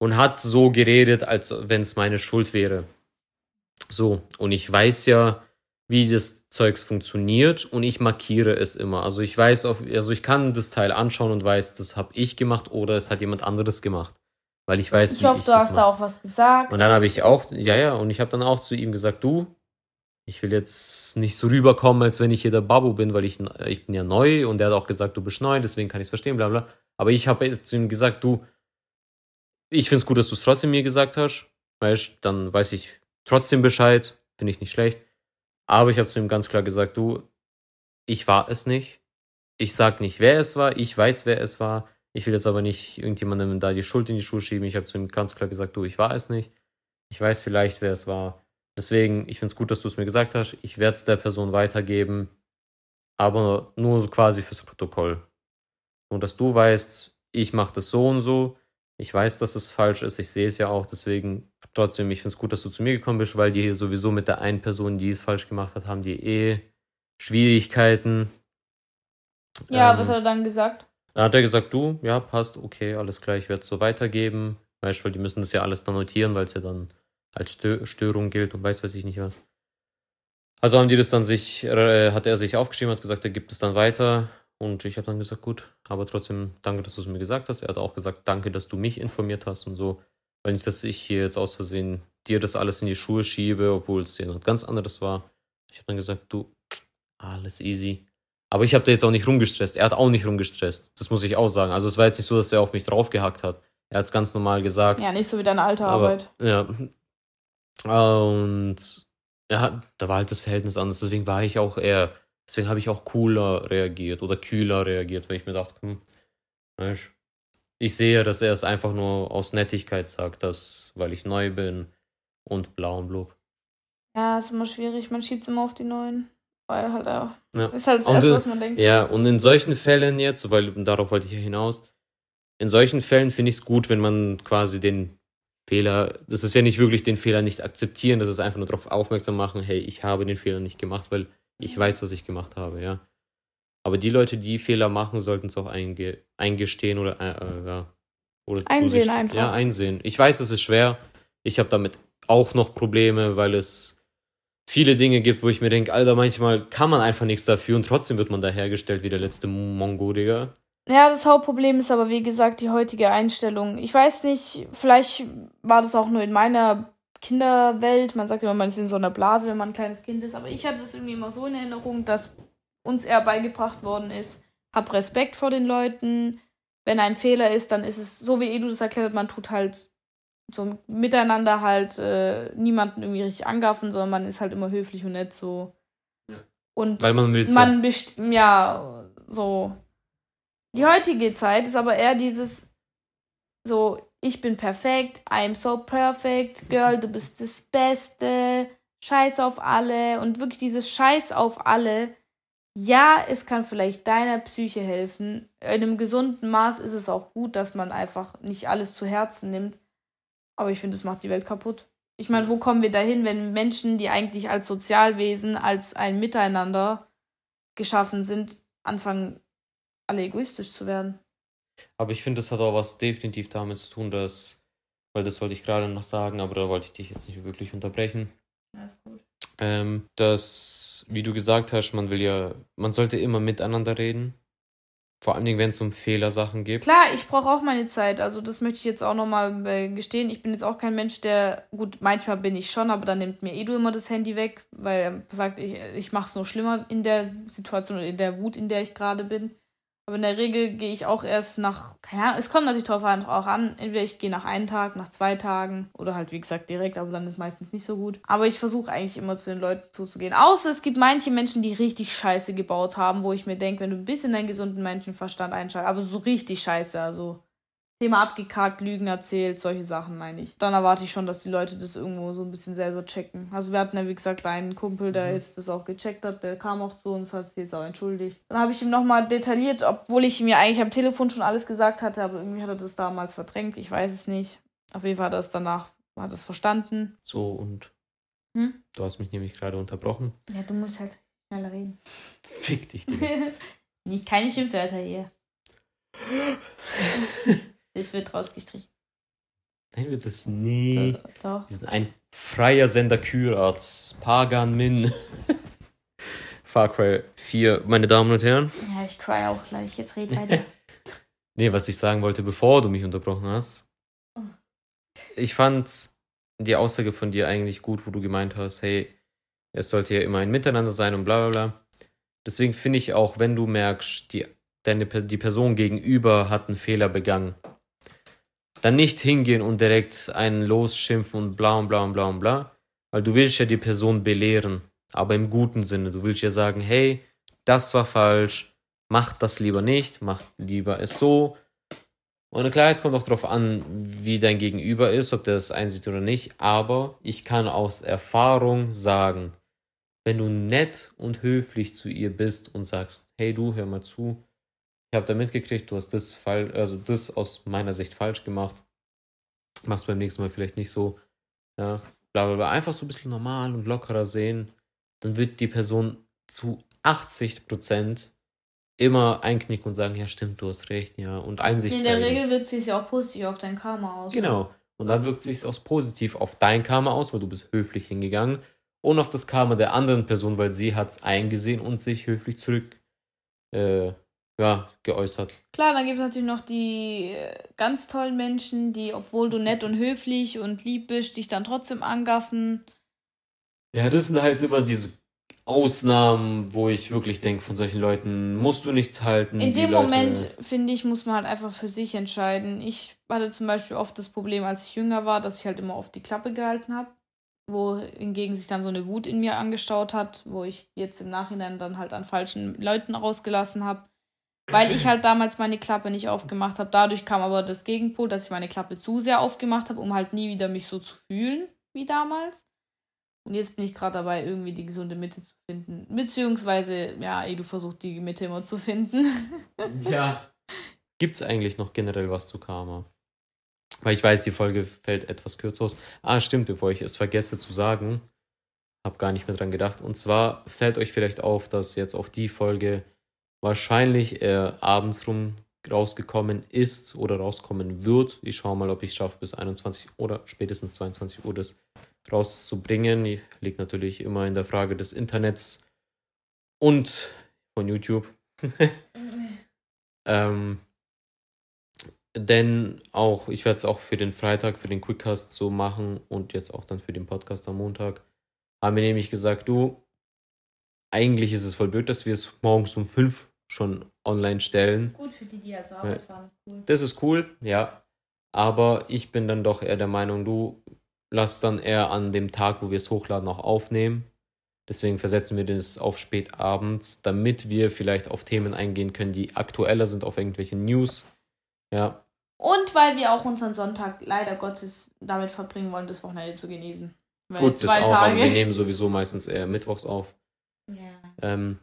und hat so geredet, als wenn es meine Schuld wäre. So, und ich weiß ja, wie das Zeugs funktioniert und ich markiere es immer. Also ich weiß, auf, also ich kann das Teil anschauen und weiß, das habe ich gemacht oder es hat jemand anderes gemacht. Weil ich weiß, ich ich du hast da auch was gesagt. Und dann habe ich auch, ja, ja, und ich habe dann auch zu ihm gesagt, du, ich will jetzt nicht so rüberkommen, als wenn ich hier der Babu bin, weil ich, ich bin ja neu und er hat auch gesagt, du bist neu, deswegen kann ich es verstehen, bla bla. Aber ich habe zu ihm gesagt, du, ich finde es gut, dass du es trotzdem mir gesagt hast, weißt, dann weiß ich trotzdem Bescheid, finde ich nicht schlecht. Aber ich habe zu ihm ganz klar gesagt, du, ich war es nicht. Ich sag nicht, wer es war. Ich weiß, wer es war. Ich will jetzt aber nicht irgendjemandem da die Schuld in die Schuhe schieben. Ich habe zu ihm ganz klar gesagt, du, ich war es nicht. Ich weiß vielleicht, wer es war. Deswegen, ich finde es gut, dass du es mir gesagt hast. Ich werde es der Person weitergeben. Aber nur so quasi fürs Protokoll. Und dass du weißt, ich mache das so und so. Ich weiß, dass es falsch ist. Ich sehe es ja auch. Deswegen trotzdem, ich finde es gut, dass du zu mir gekommen bist, weil die hier sowieso mit der einen Person, die es falsch gemacht hat, haben die eh Schwierigkeiten. Ja, ähm, was hat er dann gesagt? Dann hat er gesagt, du, ja, passt, okay, alles klar, ich werde es so weitergeben. Weißt du, weil die müssen das ja alles dann notieren, weil es ja dann als Störung gilt und weiß weiß ich nicht was. Also haben die das dann sich, äh, hat er sich aufgeschrieben, hat gesagt, er gibt es dann weiter. Und ich habe dann gesagt, gut, aber trotzdem danke, dass du es mir gesagt hast. Er hat auch gesagt, danke, dass du mich informiert hast und so. Weil nicht, dass ich hier jetzt aus Versehen dir das alles in die Schuhe schiebe, obwohl es dir noch ganz anderes war. Ich habe dann gesagt, du, alles easy. Aber ich habe da jetzt auch nicht rumgestresst. Er hat auch nicht rumgestresst. Das muss ich auch sagen. Also es war jetzt nicht so, dass er auf mich draufgehackt hat. Er hat es ganz normal gesagt. Ja, nicht so wie deine alte Arbeit. ja. Und ja, da war halt das Verhältnis anders. Deswegen war ich auch eher, deswegen habe ich auch cooler reagiert oder kühler reagiert, weil ich mir dachte, hm, weißt ich sehe, dass er es einfach nur aus Nettigkeit sagt, dass, weil ich neu bin und blau und blub. Ja, ist immer schwierig. Man schiebt es immer auf die Neuen. Weil halt auch. Ja. Ist halt das und, Erste, was man denkt. Ja, und in solchen Fällen jetzt, weil darauf wollte ich ja hinaus, in solchen Fällen finde ich es gut, wenn man quasi den Fehler, das ist ja nicht wirklich den Fehler nicht akzeptieren, das ist einfach nur darauf aufmerksam machen, hey, ich habe den Fehler nicht gemacht, weil ich weiß, was ich gemacht habe, ja. Aber die Leute, die Fehler machen, sollten es auch einge eingestehen oder, äh, äh ja, oder einsehen einfach. Ja, einsehen. Ich weiß, es ist schwer. Ich habe damit auch noch Probleme, weil es viele Dinge gibt, wo ich mir denke, Alter, manchmal kann man einfach nichts dafür und trotzdem wird man da hergestellt wie der letzte Mongo, Digga. Ja, das Hauptproblem ist aber, wie gesagt, die heutige Einstellung. Ich weiß nicht, vielleicht war das auch nur in meiner Kinderwelt. Man sagt immer, man ist in so einer Blase, wenn man ein kleines Kind ist. Aber ich hatte es irgendwie immer so in Erinnerung, dass uns eher beigebracht worden ist, hab Respekt vor den Leuten. Wenn ein Fehler ist, dann ist es so, wie Edu das erklärt hat, man tut halt so miteinander halt äh, niemanden irgendwie richtig angaffen, sondern man ist halt immer höflich und nett so. Ja. Und Weil man will man ja. ja, so. Die heutige Zeit ist aber eher dieses so, ich bin perfekt, I'm so perfect, Girl, du bist das Beste, Scheiß auf alle und wirklich dieses Scheiß auf alle. Ja, es kann vielleicht deiner Psyche helfen. In einem gesunden Maß ist es auch gut, dass man einfach nicht alles zu Herzen nimmt. Aber ich finde, es macht die Welt kaputt. Ich meine, wo kommen wir dahin, wenn Menschen, die eigentlich als Sozialwesen, als ein Miteinander geschaffen sind, anfangen, alle egoistisch zu werden? Aber ich finde, das hat auch was definitiv damit zu tun, dass, weil das wollte ich gerade noch sagen, aber da wollte ich dich jetzt nicht wirklich unterbrechen. Alles gut. Ähm, dass, wie du gesagt hast, man will ja, man sollte immer miteinander reden. Vor allen Dingen, wenn es um Fehlersachen geht. Klar, ich brauche auch meine Zeit. Also das möchte ich jetzt auch nochmal äh, gestehen. Ich bin jetzt auch kein Mensch, der, gut, manchmal bin ich schon, aber dann nimmt mir Edu immer das Handy weg, weil er sagt, ich, ich mache es nur schlimmer in der Situation oder in der Wut, in der ich gerade bin. Aber in der Regel gehe ich auch erst nach, ja, es kommt natürlich darauf an, auch an, entweder ich gehe nach einem Tag, nach zwei Tagen oder halt wie gesagt direkt, aber dann ist meistens nicht so gut. Aber ich versuche eigentlich immer zu den Leuten zuzugehen. Außer es gibt manche Menschen, die richtig Scheiße gebaut haben, wo ich mir denke, wenn du ein bisschen deinen gesunden Menschenverstand einschaltest, aber so richtig Scheiße, also Thema abgekackt, Lügen erzählt, solche Sachen meine ich. Dann erwarte ich schon, dass die Leute das irgendwo so ein bisschen selber checken. Also wir hatten ja, wie gesagt, einen Kumpel, der mhm. jetzt das auch gecheckt hat, der kam auch zu uns, hat sich jetzt auch entschuldigt. Dann habe ich ihm nochmal detailliert, obwohl ich mir eigentlich am Telefon schon alles gesagt hatte, aber irgendwie hat er das damals verdrängt, ich weiß es nicht. Auf jeden Fall hat er es danach, hat es verstanden. So und hm? du hast mich nämlich gerade unterbrochen. Ja, du musst halt schneller reden. Fick dich, Digga. nicht keine Schimpfwörter hier. Das wird rausgestrichen. Nein, wird es nie. Doch. Wir sind ein freier Sender Kyratz. Pagan Min. Far Cry 4, meine Damen und Herren. Ja, ich cry auch gleich. Jetzt red weiter. nee, was ich sagen wollte, bevor du mich unterbrochen hast. Oh. Ich fand die Aussage von dir eigentlich gut, wo du gemeint hast, hey, es sollte ja immer ein Miteinander sein und bla bla bla. Deswegen finde ich auch, wenn du merkst, die, deine, die Person gegenüber hat einen Fehler begangen, dann nicht hingehen und direkt einen losschimpfen und bla und bla und bla und bla. Weil du willst ja die Person belehren, aber im guten Sinne. Du willst ja sagen, hey, das war falsch, mach das lieber nicht, mach lieber es so. Und klar, es kommt auch darauf an, wie dein Gegenüber ist, ob der das einsieht oder nicht. Aber ich kann aus Erfahrung sagen, wenn du nett und höflich zu ihr bist und sagst, hey du, hör mal zu, ich habe da mitgekriegt, du hast das fall, also das aus meiner Sicht falsch gemacht. Machst beim nächsten Mal vielleicht nicht so, ja, bla bla bla. Einfach so ein bisschen normal und lockerer sehen. Dann wird die Person zu 80 Prozent immer einknicken und sagen, ja stimmt, du hast recht, ja, und Einsicht In der zeigen. Regel wirkt sich ja auch positiv auf dein Karma aus. Genau. Und dann wirkt sich auch positiv auf dein Karma aus, weil du bist höflich hingegangen und auf das Karma der anderen Person, weil sie hat es eingesehen und sich höflich zurück äh, ja, geäußert. Klar, dann gibt es natürlich noch die äh, ganz tollen Menschen, die, obwohl du nett und höflich und lieb bist, dich dann trotzdem angaffen. Ja, das sind halt immer diese Ausnahmen, wo ich wirklich denke, von solchen Leuten musst du nichts halten. In dem Leute... Moment, finde ich, muss man halt einfach für sich entscheiden. Ich hatte zum Beispiel oft das Problem, als ich jünger war, dass ich halt immer oft die Klappe gehalten habe. Wo hingegen sich dann so eine Wut in mir angestaut hat, wo ich jetzt im Nachhinein dann halt an falschen Leuten rausgelassen habe weil ich halt damals meine Klappe nicht aufgemacht habe. Dadurch kam aber das Gegenpol, dass ich meine Klappe zu sehr aufgemacht habe, um halt nie wieder mich so zu fühlen wie damals. Und jetzt bin ich gerade dabei, irgendwie die gesunde Mitte zu finden. Beziehungsweise, ja, eh, du versuchst die Mitte immer zu finden. ja. Gibt es eigentlich noch generell was zu Karma? Weil ich weiß, die Folge fällt etwas kürzer aus. Ah, stimmt, bevor ich es vergesse zu sagen, habe gar nicht mehr dran gedacht. Und zwar fällt euch vielleicht auf, dass jetzt auch die Folge wahrscheinlich äh, abends rum rausgekommen ist oder rauskommen wird. Ich schaue mal, ob ich schaffe, bis 21 oder spätestens 22 Uhr das rauszubringen. Liegt natürlich immer in der Frage des Internets und von YouTube. Ähm, denn auch, ich werde es auch für den Freitag, für den Quickcast so machen und jetzt auch dann für den Podcast am Montag. Haben wir nämlich gesagt, du, eigentlich ist es voll blöd, dass wir es morgens um fünf schon online stellen. Gut für die, die zur Arbeit fahren, ist cool. Das ist cool, ja. Aber ich bin dann doch eher der Meinung, du lass dann eher an dem Tag, wo wir es hochladen, auch aufnehmen. Deswegen versetzen wir das auf spät abends, damit wir vielleicht auf Themen eingehen können, die aktueller sind, auf irgendwelche News. Ja. Und weil wir auch unseren Sonntag leider Gottes damit verbringen wollen, das Wochenende zu genießen. Weil Gut, das auch, aber wir nehmen sowieso meistens eher mittwochs auf. Ja. Ähm,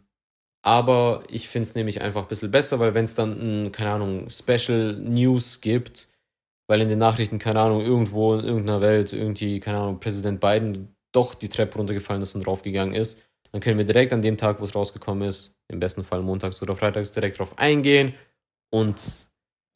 aber ich finde es nämlich einfach ein bisschen besser, weil wenn es dann, keine Ahnung, Special News gibt, weil in den Nachrichten, keine Ahnung, irgendwo in irgendeiner Welt irgendwie, keine Ahnung, Präsident Biden doch die Treppe runtergefallen ist und draufgegangen ist, dann können wir direkt an dem Tag, wo es rausgekommen ist, im besten Fall montags oder freitags, direkt drauf eingehen und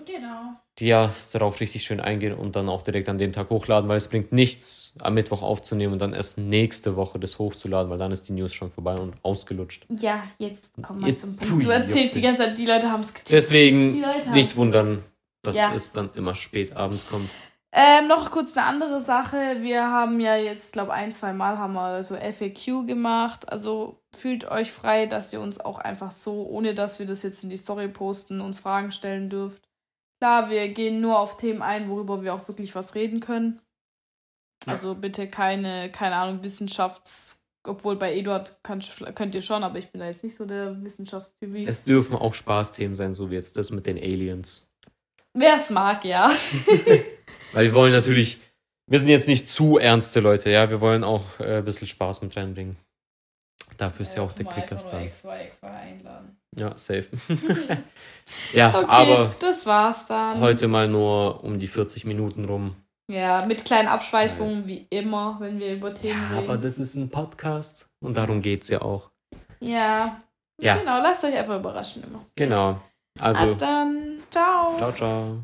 genau. Ja, darauf richtig schön eingehen und dann auch direkt an dem Tag hochladen, weil es bringt nichts, am Mittwoch aufzunehmen und dann erst nächste Woche das hochzuladen, weil dann ist die News schon vorbei und ausgelutscht. Ja, jetzt kommen wir zum Punkt. Du erzählst die ganze Zeit, die Leute haben es gecheckt. Deswegen nicht wundern, dass ja. es dann immer spät abends kommt. Ähm, noch kurz eine andere Sache. Wir haben ja jetzt, glaube ein, zwei Mal haben wir so FAQ gemacht. Also fühlt euch frei, dass ihr uns auch einfach so, ohne dass wir das jetzt in die Story posten, uns Fragen stellen dürft. Klar, wir gehen nur auf Themen ein, worüber wir auch wirklich was reden können. Ja. Also bitte keine, keine Ahnung, Wissenschafts- obwohl bei Eduard könnt, könnt ihr schon, aber ich bin da jetzt nicht so der Wissenschaftstyp. Es dürfen auch Spaßthemen sein, so wie jetzt das mit den Aliens. Wer es mag, ja. Weil wir wollen natürlich, wir sind jetzt nicht zu ernste Leute, ja. Wir wollen auch äh, ein bisschen Spaß mit reinbringen. Dafür ist ja, ja auch der Quickcast da. Ja, safe. ja, okay, aber das war's dann. Heute mal nur um die 40 Minuten rum. Ja, mit kleinen Abschweifungen, ja. wie immer, wenn wir über Themen ja, reden. Aber das ist ein Podcast und darum geht's ja auch. Ja. Ja. Genau, lasst euch einfach überraschen immer. Genau. Also. Bis dann. Ciao. Ciao, ciao.